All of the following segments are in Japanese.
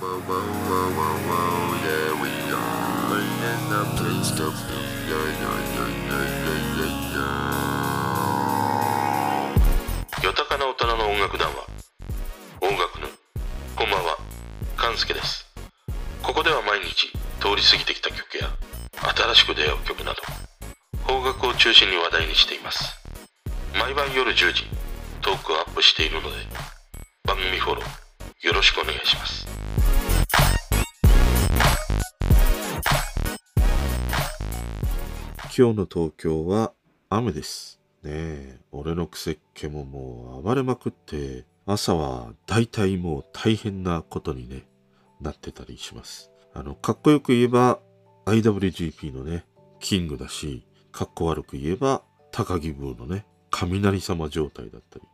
whoa, whoa, whoa, whoa, whoa, yeah, we are in the place to be. Yeah, yeah, yeah, yeah, yeah, yeah, yeah. 豊かな大人の音楽談話音楽のこんばんは勘介ですここでは毎日通り過ぎてきた曲や新しく出会う曲など邦楽を中心に話題にしています毎晩夜10時トークをアップしているので番組フォローよろしくお願いします今日の東京は雨です。ねえ、俺の癖っ気ももう暴れまくって、朝は大体もう大変なことにね、なってたりします。あの、かっこよく言えば IWGP のね、キングだし、かっこ悪く言えば高木ブーのね、雷様状態だったり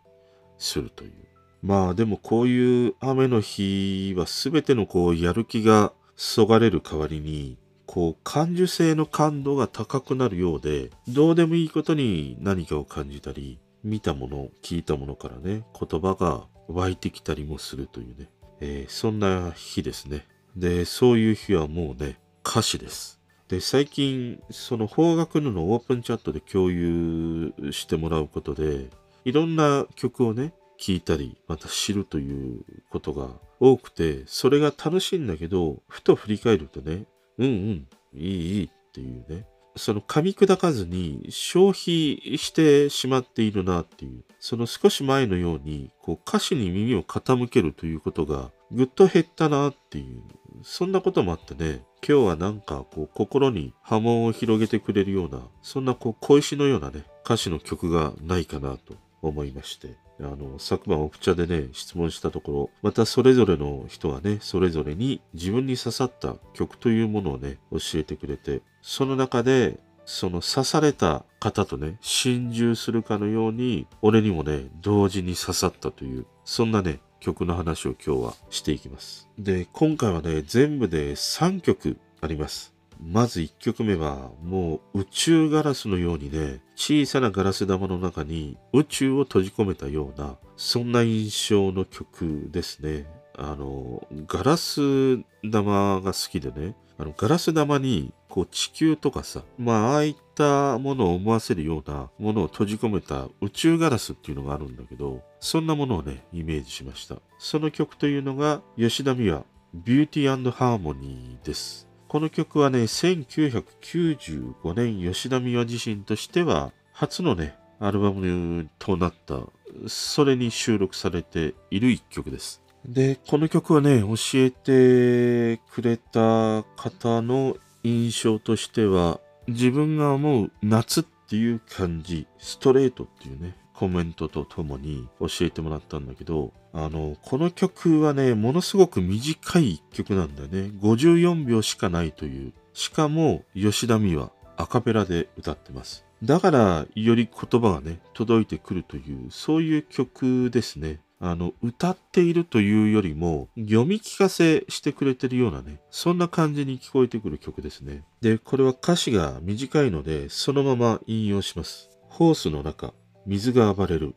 するという。まあでもこういう雨の日は全てのこうやる気がそがれる代わりにこう感受性の感度が高くなるようでどうでもいいことに何かを感じたり見たもの聞いたものからね言葉が湧いてきたりもするというね、えーそんな日ですね。でそういう日はもうね歌詞です。で最近その邦楽ののオープンチャットで共有してもらうことでいろんな曲をね聞いたりまた知るということが多くてそれが楽しいんだけどふと振り返るとねうんうんいいいいっていうね。その噛み砕かずに消費してしまっているなっていう。その少し前のようにこう歌詞に耳を傾けるということがぐっと減ったなっていう。そんなこともあってね今日はなんかこう心に波紋を広げてくれるようなそんなこう小石のようなね歌詞の曲がないかなと思いまして。あの昨晩オプチャでね質問したところまたそれぞれの人はねそれぞれに自分に刺さった曲というものをね教えてくれてその中でその刺された方とね心中するかのように俺にもね同時に刺さったというそんなね曲の話を今日はしていきます。で今回はね全部で3曲あります。まず1曲目はもう宇宙ガラスのようにね小さなガラス玉の中に宇宙を閉じ込めたようなそんな印象の曲ですね。あのガラス玉が好きでね。あのガラス玉にこう地球とかさまあああいったものを思わせるようなものを閉じ込めた宇宙ガラスっていうのがあるんだけどそんなものをねイメージしました。その曲というのが吉田美和ビューティーハーモニーです。この曲はね、1995年吉田美和自身としては初のね、アルバムとなった、それに収録されている一曲です。で、この曲はね、教えてくれた方の印象としては、自分が思う夏っていう感じ、ストレートっていうね、コメントとともに教えてもらったんだけど、あの、この曲はね、ものすごく短い曲なんだよね。54秒しかないという。しかも、吉田美はアカペラで歌ってます。だから、より言葉がね、届いてくるという、そういう曲ですね。あの、歌っているというよりも、読み聞かせしてくれてるようなね、そんな感じに聞こえてくる曲ですね。で、これは歌詞が短いので、そのまま引用します。ホースの中、水が暴れる。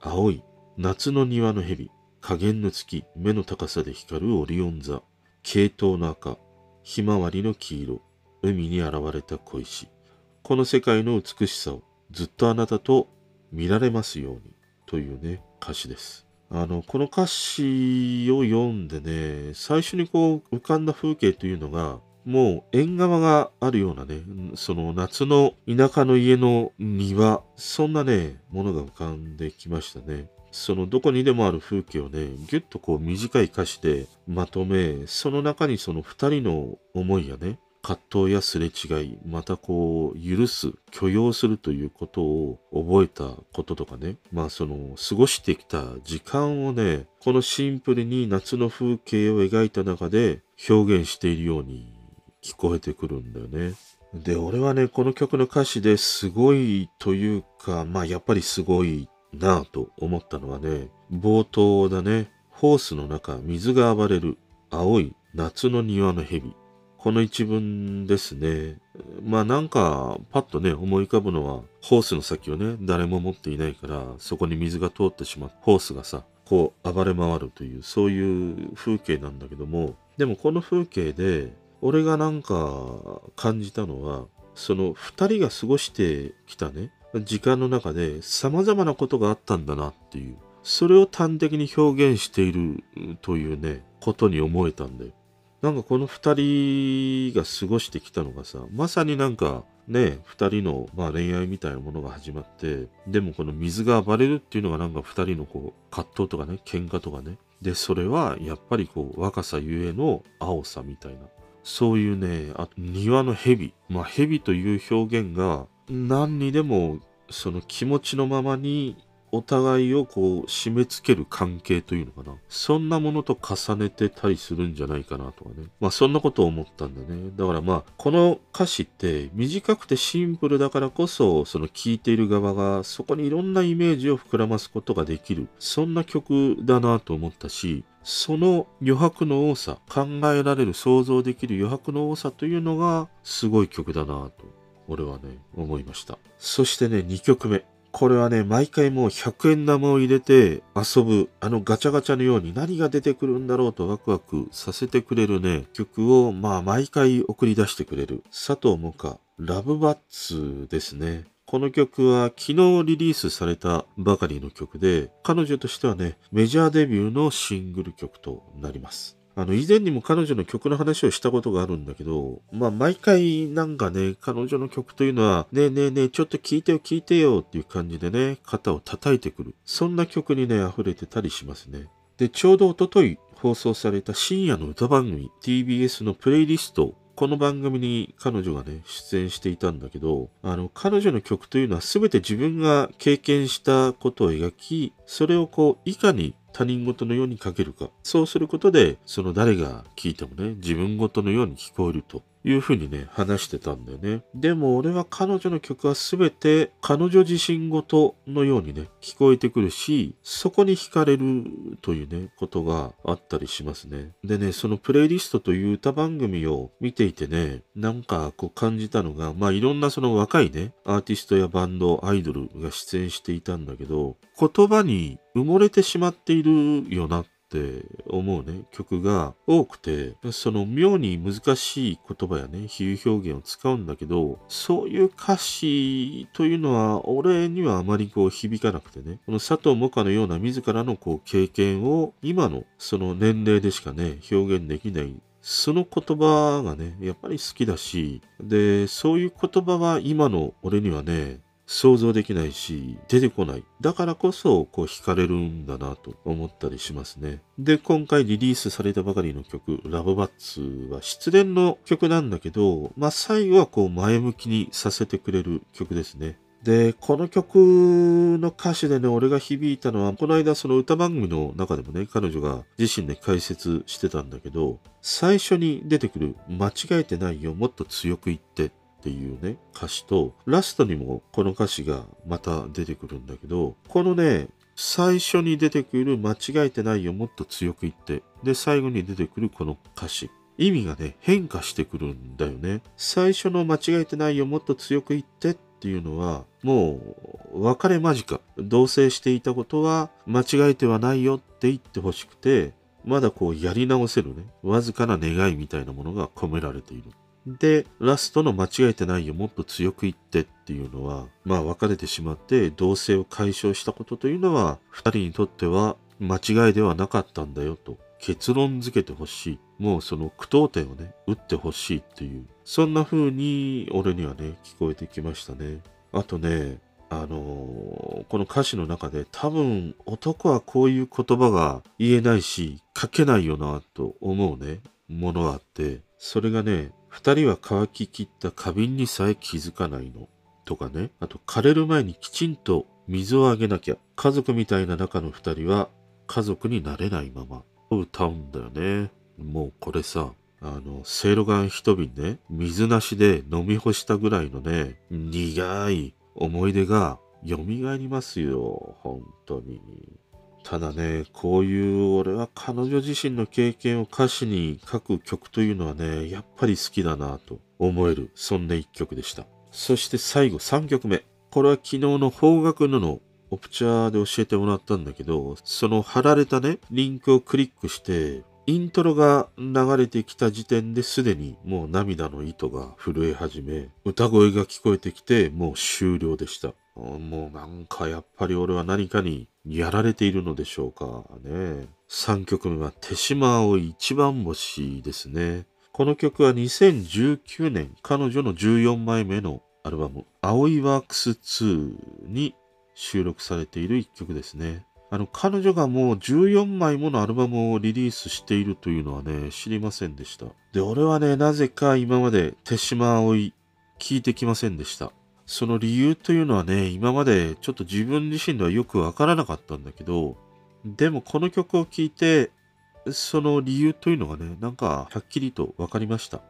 青い、夏の庭の蛇。加減の月、目の高さで光るオリオン座。系統の赤、ひまわりの黄色。海に現れた小石。この世界の美しさをずっとあなたと見られますように。というね、歌詞です。あの、この歌詞を読んでね、最初にこう浮かんだ風景というのが、もう縁側があるようなね、その夏の田舎の家の庭、そんなね、ものが浮かんできましたね。そのどこにでもある風景をね、ぎゅっとこう短い歌詞でまとめ、その中にその二人の思いやね、葛藤やすれ違い、またこう、許す、許容するということを覚えたこととかね、まあその、過ごしてきた時間をね、このシンプルに夏の風景を描いた中で表現しているように聞こえてくるんだよね。で、俺はね、この曲の歌詞ですごいというか、まあやっぱりすごいなぁと思ったのはね、冒頭だね、ホースの中、水が暴れる、青い夏の庭の蛇。この一文ですね。まあなんか、パッとね、思い浮かぶのは、ホースの先をね、誰も持っていないから、そこに水が通ってしまう。ホースがさ、こう暴れ回るという、そういう風景なんだけども、でもこの風景で俺がなんか感じたのはその2人が過ごしてきたね時間の中で様々なことがあったんだなっていうそれを端的に表現しているというねことに思えたんだよ。なんかこの2人が過ごしてきたのがさまさになんかね2人の、まあ、恋愛みたいなものが始まってでもこの水が暴れるっていうのがなんか2人のこう葛藤とかね喧嘩とかね。でそれはやっぱりこう若さゆえの青さみたいな。そういうねあと庭の蛇。まあ蛇という表現が何にでもその気持ちのままにお互いをこう締め付ける関係というのかな。そんなものと重ねてたりするんじゃないかなとかね。まあそんなことを思ったんだね。だからまあこの歌詞って短くてシンプルだからこそその聴いている側がそこにいろんなイメージを膨らますことができる。そんな曲だなと思ったし、その余白の多さ、考えられる、想像できる余白の多さというのがすごい曲だなと俺はね、思いました。そしてね、2曲目。これはね、毎回もう100円玉を入れて遊ぶ、あのガチャガチャのように何が出てくるんだろうとワクワクさせてくれるね、曲をまあ毎回送り出してくれる。佐藤萌歌、ラブバッツですね。この曲は昨日リリースされたばかりの曲で、彼女としてはね、メジャーデビューのシングル曲となります。あの、以前にも彼女の曲の話をしたことがあるんだけど、まあ、毎回なんかね、彼女の曲というのは、ねえねえねえ、ちょっと聴いてよ聴いてよっていう感じでね、肩を叩いてくる。そんな曲にね、溢れてたりしますね。で、ちょうどおととい放送された深夜の歌番組、TBS のプレイリストこの番組に彼女がね、出演していたんだけど、あの、彼女の曲というのは全て自分が経験したことを描き、それをこう、いかに他人事のように書けるか。そうすることで、その誰が聞いてもね、自分事のように聞こえるというふうにね、話してたんだよね。でも俺は彼女の曲は全て彼女自身事のようにね、聞こえてくるし、そこに惹かれるというね、ことがあったりしますね。でね、そのプレイリストという歌番組を見ていてね、なんかこう感じたのが、まあいろんなその若いね、アーティストやバンド、アイドルが出演していたんだけど、言葉に埋もれてしまっているよなって思うね、曲が多くて、その妙に難しい言葉やね、比喩表現を使うんだけど、そういう歌詞というのは俺にはあまりこう響かなくてね、この佐藤萌歌のような自らのこう経験を今のその年齢でしかね、表現できないその言葉がね、やっぱり好きだし、で、そういう言葉は今の俺にはね、想像できないし、出てこない。だからこそ、こう惹かれるんだなと思ったりしますね。で、今回リリースされたばかりの曲、ラブバッツは失恋の曲なんだけど、まあ最後はこう前向きにさせてくれる曲ですね。で、この曲の歌詞でね、俺が響いたのは、この間その歌番組の中でもね、彼女が自身で解説してたんだけど、最初に出てくる、間違えてないよ、もっと強く言ってていうね、歌詞と、ラストにもこの歌詞がまた出てくるんだけど、このね、最初に出てくる間違えてないよ、もっと強く言って、で、最後に出てくるこの歌詞。意味がね、変化してくるんだよね。最初の間違えてないよ、もっと強く言ってっていうのは、もう、別れ間近。同棲していたことは間違えてはないよって言ってほしくて、まだこうやり直せるね、わずかな願いみたいなものが込められている。で、ラストの間違えてないよ、もっと強く言ってっていうのは、まあ別れてしまって同性を解消したことというのは、二人にとっては間違いではなかったんだよと結論付けてほしい。もうその句読点をね、打ってほしいっていう、そんな風に俺にはね、聞こえてきましたね。あとね、あのー、この歌詞の中で多分男はこういう言葉が言えないし書けないよなと思うね、ものがあって、それがね、二人は乾ききった花瓶にさえ気づかないの。とかね。あと、枯れる前にきちんと水をあげなきゃ。家族みたいな仲の二人は家族になれないまま。歌うんだよね。もうこれさ、あの、せいろがん一瓶ね、水なしで飲み干したぐらいのね、苦い思い出が蘇りますよ。本当に。ただね、こういう俺は彼女自身の経験を歌詞に書く曲というのはね、やっぱり好きだなと思える、そんな一曲でした。そして最後3曲目。これは昨日の方角ののオプチャーで教えてもらったんだけど、その貼られたね、リンクをクリックして、イントロが流れてきた時点ですでにもう涙の糸が震え始め、歌声が聞こえてきてもう終了でした。もうなんかやっぱり俺は何かにやられているのでしょうかね。3曲目は手島葵一番星ですね。この曲は2019年彼女の14枚目のアルバム、葵ワークス2に収録されている一曲ですね。あの、彼女がもう14枚ものアルバムをリリースしているというのはね、知りませんでした。で、俺はね、なぜか今まで手島葵聞いてきませんでした。その理由というのはね、今までちょっと自分自身ではよくわからなかったんだけど、でもこの曲を聴いて、その理由というのがね、なんかはっきりとわかりました。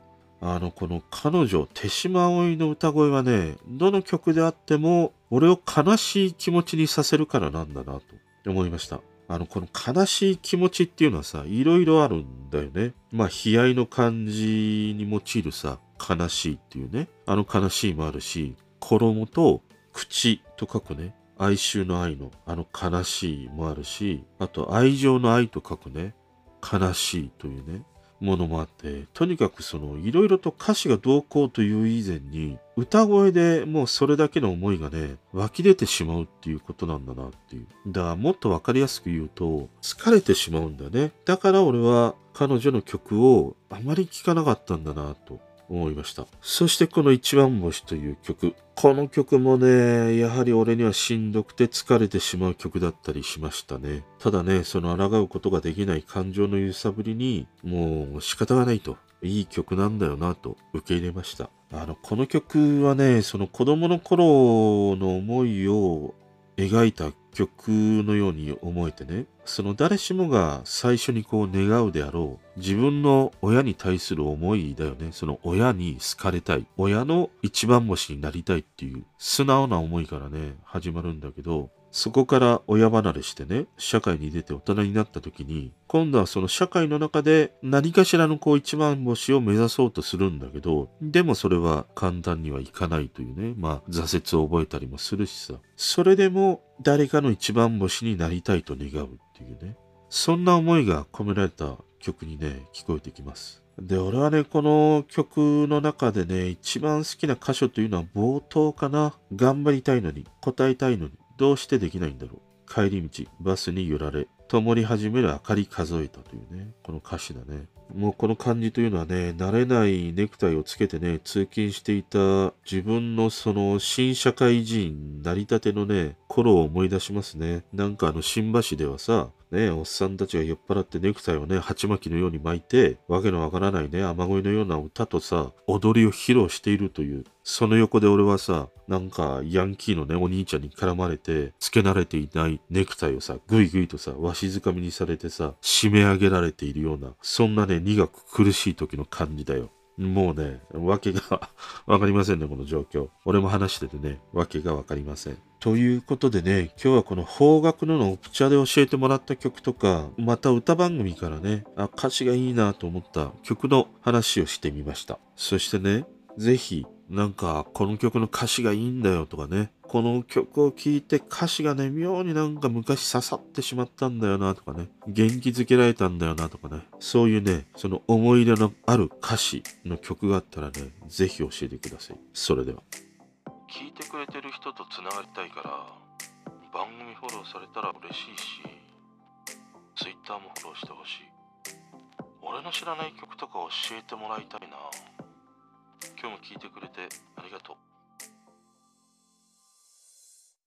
あの、この彼女、手島葵の歌声はね、どの曲であっても、俺を悲しい気持ちにさせるからなんだなと思いました。あの、この悲しい気持ちっていうのはさ、いろいろあるんだよね。まあ、悲哀の感じに用いるさ、悲しいっていうね。あの悲しいもあるし、衣と口と書くね。哀愁の愛のあの悲しいもあるし、あと愛情の愛と書くね。悲しいというね。ものもあって、とにかくそのいろいろと歌詞がどうこうという以前に、歌声でもうそれだけの思いがね、湧き出てしまうっていうことなんだなっていう。だからもっとわかりやすく言うと、疲れてしまうんだね。だから俺は彼女の曲をあまり聴かなかったんだなと思いました。そしてこの一番星という曲。この曲もね、やはり俺にはしんどくて疲れてしまう曲だったりしましたね。ただね、その抗うことができない感情の揺さぶりに、もう仕方がないと。いい曲なんだよなと受け入れました。あの、この曲はね、その子供の頃の思いを描いた曲のように思えてね、その誰しもが最初にこう願うであろう自分の親に対する思いだよね。その親に好かれたい。親の一番星になりたいっていう素直な思いからね、始まるんだけど、そこから親離れしてね、社会に出て大人になった時に、今度はその社会の中で何かしらのこう一番星を目指そうとするんだけど、でもそれは簡単にはいかないというね、まあ挫折を覚えたりもするしさ、それでも誰かの一番星になりたいと願うっていうね、そんな思いが込められた曲にね、聞こえてきます。で、俺はね、この曲の中でね、一番好きな箇所というのは冒頭かな。頑張りたいのに、答えたいのに、どうしてできないんだろう。帰り道、バスに揺られ、灯り始める明かり数えたというね、この歌詞だね。もうこの感じというのはね、慣れないネクタイをつけてね、通勤していた自分のその新社会人なりたてのね、頃を思い出しますね。なんかあの新橋ではさ、ね、おっさんたちが酔っ払ってネクタイをね、鉢巻きのように巻いて、わけのわからないね、雨乞いのような歌とさ、踊りを披露しているという、その横で俺はさ、なんかヤンキーのね、お兄ちゃんに絡まれて、付け慣れていないネクタイをさ、ぐいぐいとさ、わしづかみにされてさ、締め上げられているような、そんなね、苦く苦しい時の感じだよ。もうね、わけが わかりませんね、この状況。俺も話しててね、わけがわかりません。ということでね、今日はこの方角ののオプチャで教えてもらった曲とか、また歌番組からね、あ、歌詞がいいなと思った曲の話をしてみました。そしてね、ぜひ、なんか、この曲の歌詞がいいんだよとかね、この曲を聴いて歌詞がね、妙になんか昔刺さってしまったんだよなとかね、元気づけられたんだよなとかね、そういうね、その思い出のある歌詞の曲があったらね、ぜひ教えてください。それでは。聞いてくれてる人とつながりたいから番組フォローされたら嬉しいし Twitter もフォローしてほしい。俺の知らない曲とか教えてもらいたいな。今日も聞いてくれてありがとう。